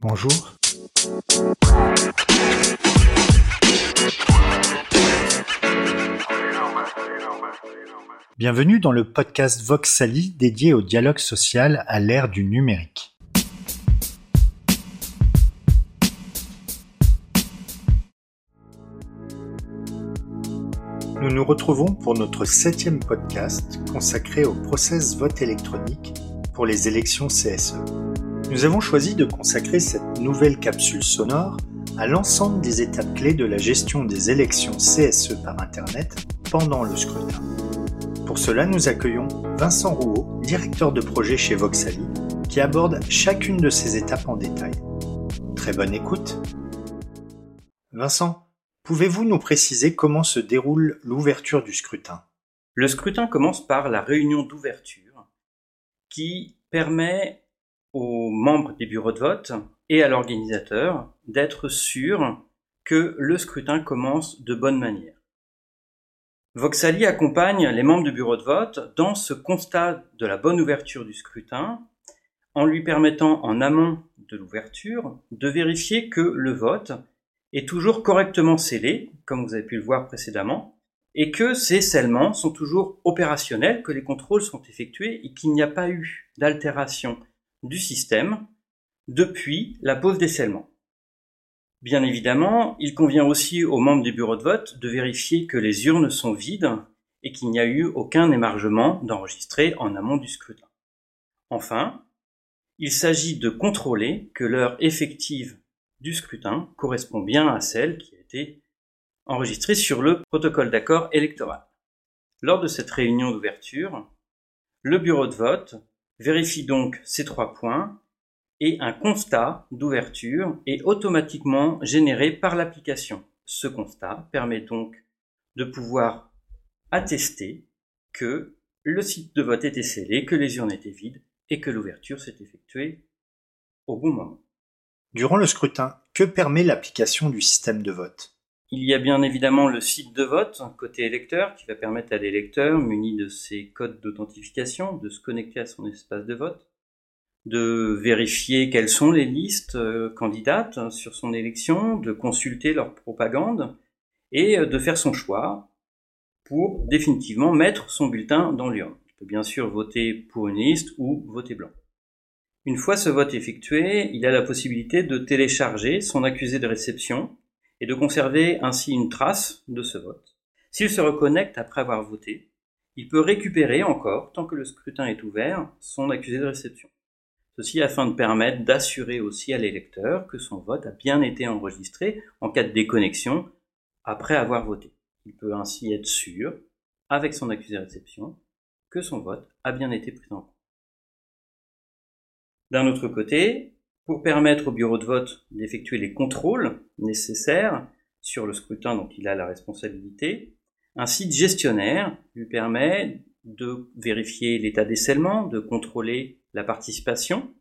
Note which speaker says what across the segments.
Speaker 1: Bonjour. Bienvenue dans le podcast Voxali dédié au dialogue social à l'ère du numérique. Nous nous retrouvons pour notre septième podcast consacré au process vote électronique pour les élections CSE. Nous avons choisi de consacrer cette nouvelle capsule sonore à l'ensemble des étapes clés de la gestion des élections CSE par Internet pendant le scrutin. Pour cela, nous accueillons Vincent Rouault, directeur de projet chez Voxali, qui aborde chacune de ces étapes en détail. Très bonne écoute. Vincent, Pouvez-vous nous préciser comment se déroule l'ouverture du scrutin?
Speaker 2: Le scrutin commence par la réunion d'ouverture qui permet aux membres des bureaux de vote et à l'organisateur d'être sûr que le scrutin commence de bonne manière. Voxali accompagne les membres du bureau de vote dans ce constat de la bonne ouverture du scrutin en lui permettant en amont de l'ouverture de vérifier que le vote est toujours correctement scellé, comme vous avez pu le voir précédemment, et que ces scellements sont toujours opérationnels, que les contrôles sont effectués et qu'il n'y a pas eu d'altération du système depuis la pause des. Bien évidemment, il convient aussi aux membres du bureau de vote de vérifier que les urnes sont vides et qu'il n'y a eu aucun émargement d'enregistré en amont du scrutin. Enfin, il s'agit de contrôler que l'heure effective du scrutin correspond bien à celle qui a été enregistrée sur le protocole d'accord électoral. Lors de cette réunion d'ouverture, le bureau de vote vérifie donc ces trois points et un constat d'ouverture est automatiquement généré par l'application. Ce constat permet donc de pouvoir attester que le site de vote était scellé, que les urnes étaient vides et que l'ouverture s'est effectuée au bon moment.
Speaker 1: Durant le scrutin, que permet l'application du système de vote?
Speaker 2: Il y a bien évidemment le site de vote côté électeur qui va permettre à l'électeur, muni de ses codes d'authentification, de se connecter à son espace de vote, de vérifier quelles sont les listes euh, candidates sur son élection, de consulter leur propagande et euh, de faire son choix pour définitivement mettre son bulletin dans l'urne. Il peut bien sûr voter pour une liste ou voter blanc. Une fois ce vote effectué, il a la possibilité de télécharger son accusé de réception et de conserver ainsi une trace de ce vote. S'il se reconnecte après avoir voté, il peut récupérer encore, tant que le scrutin est ouvert, son accusé de réception. Ceci afin de permettre d'assurer aussi à l'électeur que son vote a bien été enregistré en cas de déconnexion après avoir voté. Il peut ainsi être sûr, avec son accusé de réception, que son vote a bien été pris en compte. D'un autre côté, pour permettre au bureau de vote d'effectuer les contrôles nécessaires sur le scrutin dont il a la responsabilité, un site gestionnaire lui permet de vérifier l'état des de contrôler la participation,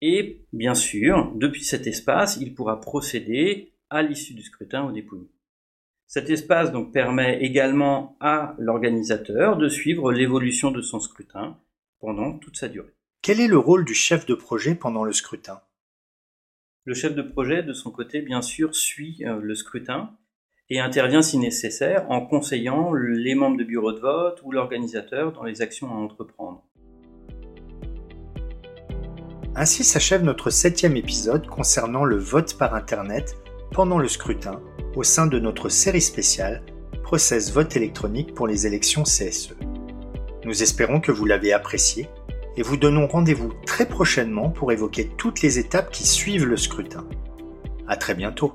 Speaker 2: et bien sûr, depuis cet espace, il pourra procéder à l'issue du scrutin au dépouillement. Cet espace donc permet également à l'organisateur de suivre l'évolution de son scrutin pendant toute sa durée.
Speaker 1: Quel est le rôle du chef de projet pendant le scrutin?
Speaker 2: Le chef de projet, de son côté, bien sûr, suit euh, le scrutin et intervient si nécessaire en conseillant les membres de bureau de vote ou l'organisateur dans les actions à entreprendre.
Speaker 1: Ainsi s'achève notre septième épisode concernant le vote par Internet pendant le scrutin au sein de notre série spéciale Process vote électronique pour les élections CSE. Nous espérons que vous l'avez apprécié et vous donnons rendez-vous très prochainement pour évoquer toutes les étapes qui suivent le scrutin. À très bientôt.